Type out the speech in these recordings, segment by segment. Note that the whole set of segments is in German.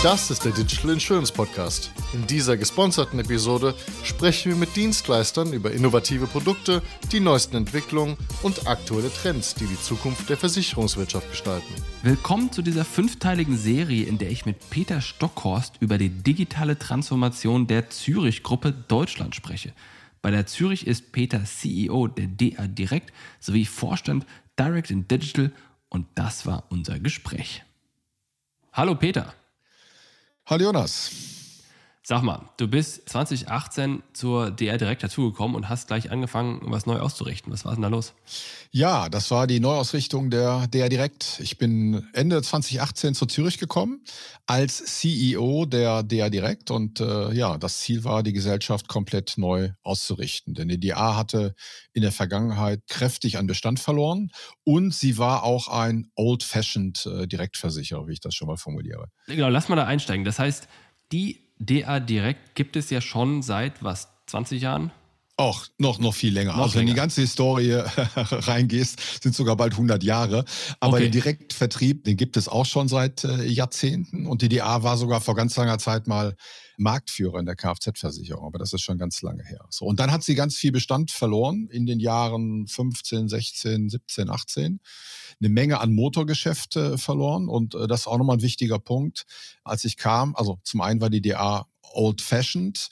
Das ist der Digital Insurance Podcast. In dieser gesponserten Episode sprechen wir mit Dienstleistern über innovative Produkte, die neuesten Entwicklungen und aktuelle Trends, die die Zukunft der Versicherungswirtschaft gestalten. Willkommen zu dieser fünfteiligen Serie, in der ich mit Peter Stockhorst über die digitale Transformation der Zürich-Gruppe Deutschland spreche. Bei der Zürich ist Peter CEO der DA Direct sowie Vorstand Direct in Digital und das war unser Gespräch. Hallo Peter. Hallo Jonas. Sag mal, du bist 2018 zur DR Direkt dazugekommen und hast gleich angefangen, was neu auszurichten. Was war denn da los? Ja, das war die Neuausrichtung der DR Direkt. Ich bin Ende 2018 zu Zürich gekommen als CEO der DR Direkt und äh, ja, das Ziel war, die Gesellschaft komplett neu auszurichten. Denn die DA hatte in der Vergangenheit kräftig an Bestand verloren und sie war auch ein old-fashioned äh, Direktversicherer, wie ich das schon mal formuliere. Genau, lass mal da einsteigen. Das heißt, die DA Direkt gibt es ja schon seit was, 20 Jahren? Auch noch, noch viel länger. Noch also wenn länger. die ganze Historie reingehst, sind sogar bald 100 Jahre. Aber Okay. den Direktvertrieb, den gibt es auch schon seit äh, Jahrzehnten. Und die DA war sogar vor ganz langer Zeit mal Marktführer in der Kfz-Versicherung. Aber das ist schon ganz lange her. So. Und dann hat sie ganz viel Bestand verloren in den Jahren 15, 16, 17, 18. Eine Menge an Motorgeschäfte verloren. Und äh, das ist auch nochmal ein wichtiger Punkt. Als ich kam, also zum einen war die DA old-fashioned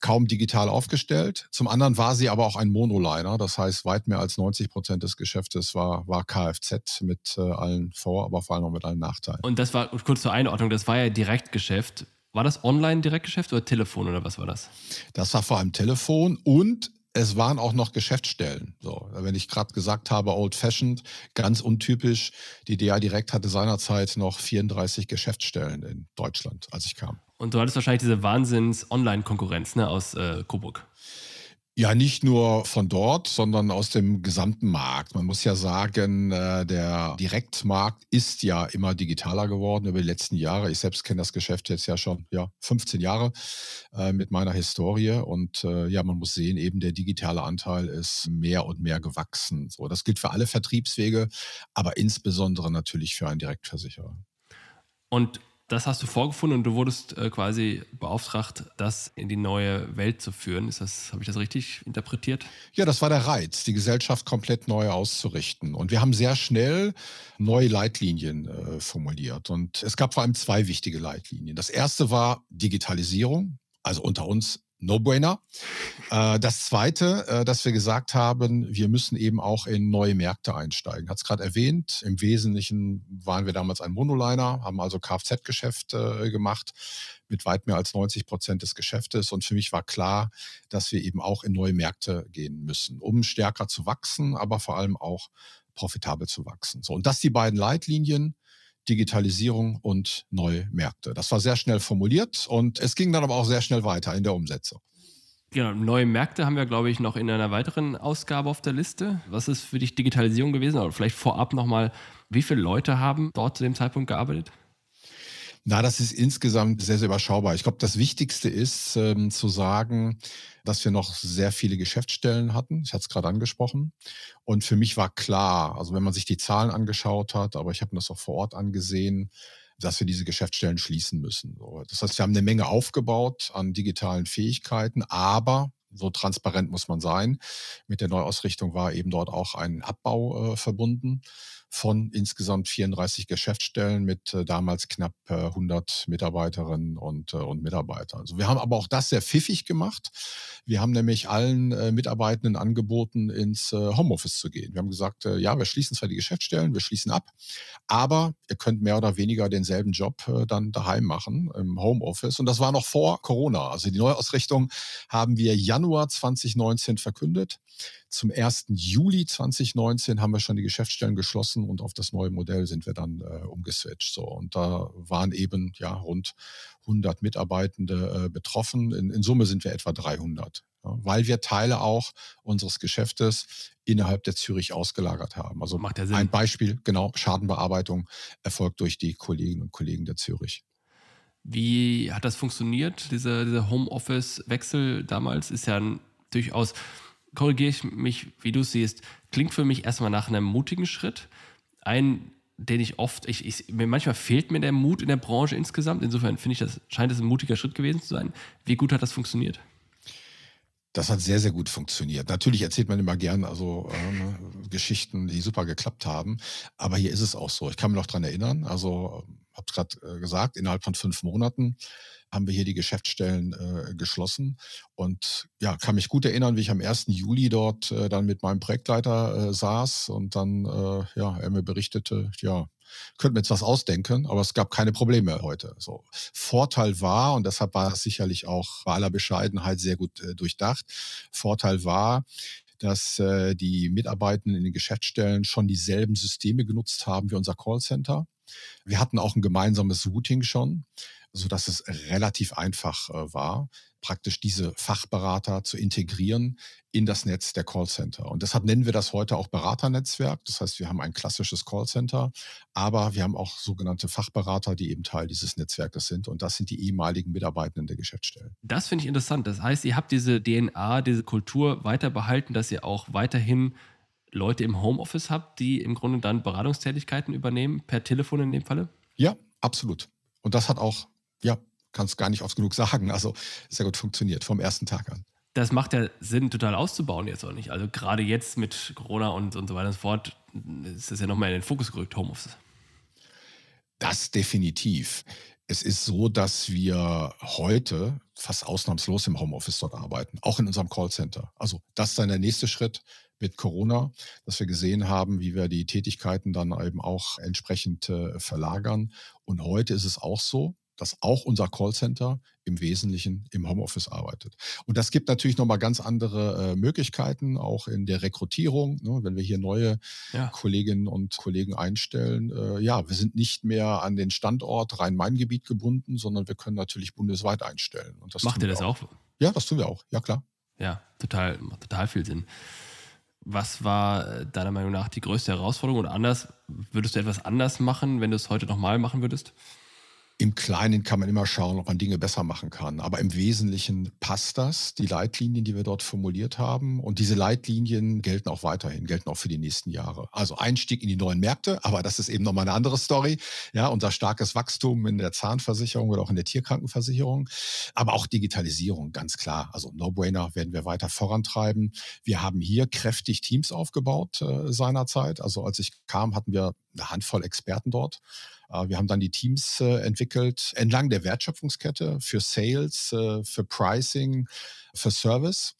kaum digital aufgestellt. Zum anderen war sie aber auch ein Monoliner, das heißt weit mehr als 90 Prozent des Geschäftes war, war Kfz mit äh, allen Vor-, aber vor allem auch mit allen Nachteilen. Und das war, kurz zur Einordnung, das war ja Direktgeschäft. War das Online-Direktgeschäft oder Telefon oder was war das? Das war vor allem Telefon und es waren auch noch Geschäftsstellen. So, wenn ich gerade gesagt habe, old fashioned, ganz untypisch. Die DA Direkt hatte seinerzeit noch 34 Geschäftsstellen in Deutschland, als ich kam. Und du hattest wahrscheinlich diese Wahnsinns-Online-Konkurrenz ne, aus äh, Coburg. Ja, nicht nur von dort, sondern aus dem gesamten Markt. Man muss ja sagen, äh, der Direktmarkt ist ja immer digitaler geworden über die letzten Jahre. Ich selbst kenne das Geschäft jetzt ja schon ja, 15 Jahre äh, mit meiner Historie. Und äh, ja, man muss sehen, eben der digitale Anteil ist mehr und mehr gewachsen. So, das gilt für alle Vertriebswege, aber insbesondere natürlich für einen Direktversicherer. Und das hast du vorgefunden und du wurdest äh, quasi beauftragt, das in die neue Welt zu führen. Ist das, habe ich das richtig interpretiert? Ja, das war der Reiz, die Gesellschaft komplett neu auszurichten. Und wir haben sehr schnell neue Leitlinien äh, formuliert. Und es gab vor allem zwei wichtige Leitlinien. Das erste war Digitalisierung, also unter uns No-Brainer. Äh, das zweite, äh, dass wir gesagt haben, wir müssen eben auch in neue Märkte einsteigen. Hat es gerade erwähnt. Im Wesentlichen waren wir damals ein Monoliner, haben also Kfz-Geschäft äh, gemacht mit weit mehr als 90 Prozent des Geschäftes. Und für mich war klar, dass wir eben auch in neue Märkte gehen müssen, um stärker zu wachsen, aber vor allem auch profitabel zu wachsen. So, und das die beiden Leitlinien. Digitalisierung und neue Märkte. Das war sehr schnell formuliert und es ging dann aber auch sehr schnell weiter in der Umsetzung. Genau, neue Märkte haben wir, glaube ich, noch in einer weiteren Ausgabe auf der Liste. Was ist für dich Digitalisierung gewesen? Oder vielleicht vorab nochmal, wie viele Leute haben dort zu dem Zeitpunkt gearbeitet? Na, das ist insgesamt sehr, sehr überschaubar. Ich glaube, das Wichtigste ist ähm, zu sagen, dass wir noch sehr viele Geschäftsstellen hatten. Ich hatte es gerade angesprochen. Und für mich war klar, also wenn man sich die Zahlen angeschaut hat, aber ich habe mir das auch vor Ort angesehen, dass wir diese Geschäftsstellen schließen müssen. Das heißt, wir haben eine Menge aufgebaut an digitalen Fähigkeiten, aber so transparent muss man sein. Mit der Neuausrichtung war eben dort auch ein Abbau äh, verbunden von insgesamt 34 Geschäftsstellen mit äh, damals knapp äh, 100 Mitarbeiterinnen und, äh, und Mitarbeitern. Also wir haben aber auch das sehr pfiffig gemacht. Wir haben nämlich allen äh, Mitarbeitenden angeboten, ins äh, Homeoffice zu gehen. Wir haben gesagt, äh, ja, wir schließen zwar die Geschäftsstellen, wir schließen ab, aber ihr könnt mehr oder weniger denselben Job äh, dann daheim machen im Homeoffice. Und das war noch vor Corona. Also die Neuausrichtung haben wir Januar 2019 verkündet. Zum 1. Juli 2019 haben wir schon die Geschäftsstellen geschlossen und auf das neue Modell sind wir dann äh, umgeswitcht. So. Und da waren eben ja rund 100 Mitarbeitende äh, betroffen. In, in Summe sind wir etwa 300, ja, weil wir Teile auch unseres Geschäftes innerhalb der Zürich ausgelagert haben. Also Macht ja Sinn. ein Beispiel, genau, Schadenbearbeitung erfolgt durch die Kolleginnen und Kollegen der Zürich. Wie hat das funktioniert? Dieser, dieser Homeoffice-Wechsel damals ist ja ein, durchaus, korrigiere ich mich, wie du siehst, klingt für mich erstmal nach einem mutigen Schritt. Ein den ich oft, ich, ich, manchmal fehlt mir der Mut in der Branche insgesamt. Insofern finde ich, das scheint es ein mutiger Schritt gewesen zu sein. Wie gut hat das funktioniert? Das hat sehr, sehr gut funktioniert. Natürlich erzählt man immer gern also äh, Geschichten, die super geklappt haben. Aber hier ist es auch so. Ich kann mich noch dran erinnern. Also, habe es gerade äh, gesagt, innerhalb von fünf Monaten haben wir hier die Geschäftsstellen äh, geschlossen. Und ja, kann mich gut erinnern, wie ich am 1. Juli dort äh, dann mit meinem Projektleiter äh, saß und dann, äh, ja, er mir berichtete, ja, könnten wir jetzt was ausdenken, aber es gab keine Probleme heute. So. Vorteil war, und deshalb war es sicherlich auch bei aller Bescheidenheit sehr gut äh, durchdacht, Vorteil war, dass äh, die Mitarbeitenden in den Geschäftsstellen schon dieselben Systeme genutzt haben wie unser Callcenter. Wir hatten auch ein gemeinsames Routing schon so dass es relativ einfach äh, war, praktisch diese Fachberater zu integrieren in das Netz der Callcenter. Und deshalb nennen wir das heute auch Beraternetzwerk. Das heißt, wir haben ein klassisches Callcenter, aber wir haben auch sogenannte Fachberater, die eben Teil dieses Netzwerkes sind. Und das sind die ehemaligen Mitarbeitenden der Geschäftsstellen. Das finde ich interessant. Das heißt, ihr habt diese DNA, diese Kultur weiter behalten, dass ihr auch weiterhin Leute im Homeoffice habt, die im Grunde dann Beratungstätigkeiten übernehmen, per Telefon in dem Falle? Ja, absolut. Und das hat auch ja, kannst gar nicht oft genug sagen. Also sehr gut funktioniert vom ersten Tag an. Das macht ja Sinn, total auszubauen jetzt auch nicht. Also gerade jetzt mit Corona und, und so weiter und so fort ist das ja nochmal in den Fokus gerückt, Homeoffice. Das definitiv. Es ist so, dass wir heute fast ausnahmslos im Homeoffice dort arbeiten, auch in unserem Callcenter. Also das ist dann der nächste Schritt mit Corona, dass wir gesehen haben, wie wir die Tätigkeiten dann eben auch entsprechend äh, verlagern. Und heute ist es auch so, dass auch unser Callcenter im Wesentlichen im Homeoffice arbeitet. Und das gibt natürlich nochmal ganz andere äh, Möglichkeiten, auch in der Rekrutierung, ne, wenn wir hier neue ja. Kolleginnen und Kollegen einstellen. Äh, ja, wir sind nicht mehr an den Standort Rhein-Main-Gebiet gebunden, sondern wir können natürlich bundesweit einstellen. Und das Macht ihr das auch. auch? Ja, das tun wir auch. Ja, klar. Ja, total, macht total viel Sinn. Was war äh, deiner Meinung nach die größte Herausforderung oder anders? Würdest du etwas anders machen, wenn du es heute nochmal machen würdest? Im Kleinen kann man immer schauen, ob man Dinge besser machen kann. Aber im Wesentlichen passt das, die Leitlinien, die wir dort formuliert haben. Und diese Leitlinien gelten auch weiterhin, gelten auch für die nächsten Jahre. Also Einstieg in die neuen Märkte, aber das ist eben nochmal eine andere Story. Ja, unser starkes Wachstum in der Zahnversicherung oder auch in der Tierkrankenversicherung. Aber auch Digitalisierung, ganz klar. Also No-Brainer werden wir weiter vorantreiben. Wir haben hier kräftig Teams aufgebaut äh, seinerzeit. Also als ich kam, hatten wir eine Handvoll Experten dort. Äh, wir haben dann die Teams äh, entwickelt entlang der Wertschöpfungskette für Sales, äh, für Pricing, für Service.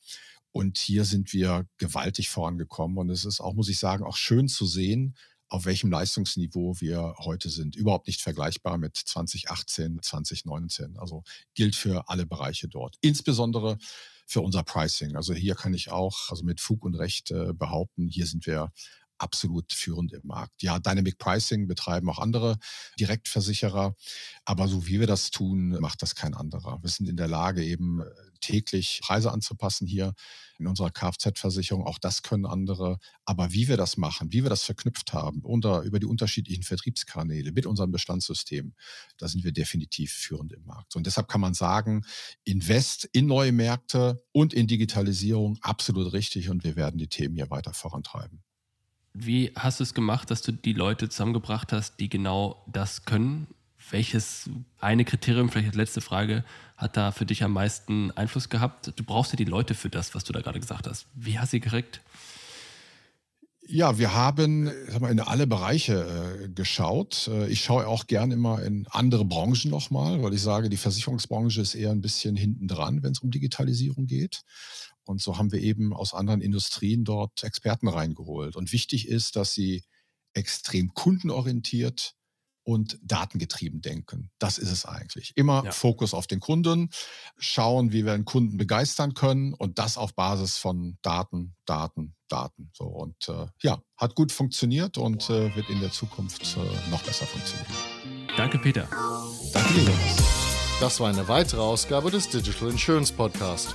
Und hier sind wir gewaltig vorangekommen. Und es ist auch, muss ich sagen, auch schön zu sehen, auf welchem Leistungsniveau wir heute sind. Überhaupt nicht vergleichbar mit 2018, 2019. Also gilt für alle Bereiche dort. Insbesondere für unser Pricing. Also hier kann ich auch, also mit Fug und Recht behaupten, hier sind wir absolut führend im Markt. Ja, Dynamic Pricing betreiben auch andere Direktversicherer, aber so wie wir das tun, macht das kein anderer. Wir sind in der Lage, eben äh, täglich Preise anzupassen hier in unserer Kfz-Versicherung. Auch das können andere. Aber wie wir das machen, wie wir das verknüpft haben, unter, über die unterschiedlichen Vertriebskanäle mit unserem Bestandssystem, da sind wir definitiv führend im Markt. Und deshalb kann man sagen, Invest in neue Märkte und in Digitalisierung absolut richtig und wir werden die Themen hier weiter vorantreiben. Wie hast du es gemacht, dass du die Leute zusammengebracht hast, die genau das können? Welches eine Kriterium, vielleicht als letzte Frage, hat da für dich am meisten Einfluss gehabt? Du brauchst ja die Leute für das, was du da gerade gesagt hast. Wie hast du sie gekriegt? Ja, wir haben sag mal, in alle Bereiche äh, geschaut. Äh, ich schaue auch gern immer in andere Branchen nochmal, weil ich sage, die Versicherungsbranche ist eher ein bisschen hinten dran, wenn es um Digitalisierung geht. Und so haben wir eben aus anderen Industrien dort Experten reingeholt. Und wichtig ist, dass sie extrem kundenorientiert und datengetrieben denken. Das ist es eigentlich. Immer ja. Fokus auf den Kunden, schauen, wie wir einen Kunden begeistern können und das auf Basis von Daten, Daten, Daten. So und äh, ja, hat gut funktioniert und äh, wird in der Zukunft äh, noch besser funktionieren. Danke, Peter. Danke, dir, Das war eine weitere Ausgabe des Digital Insurance Podcast.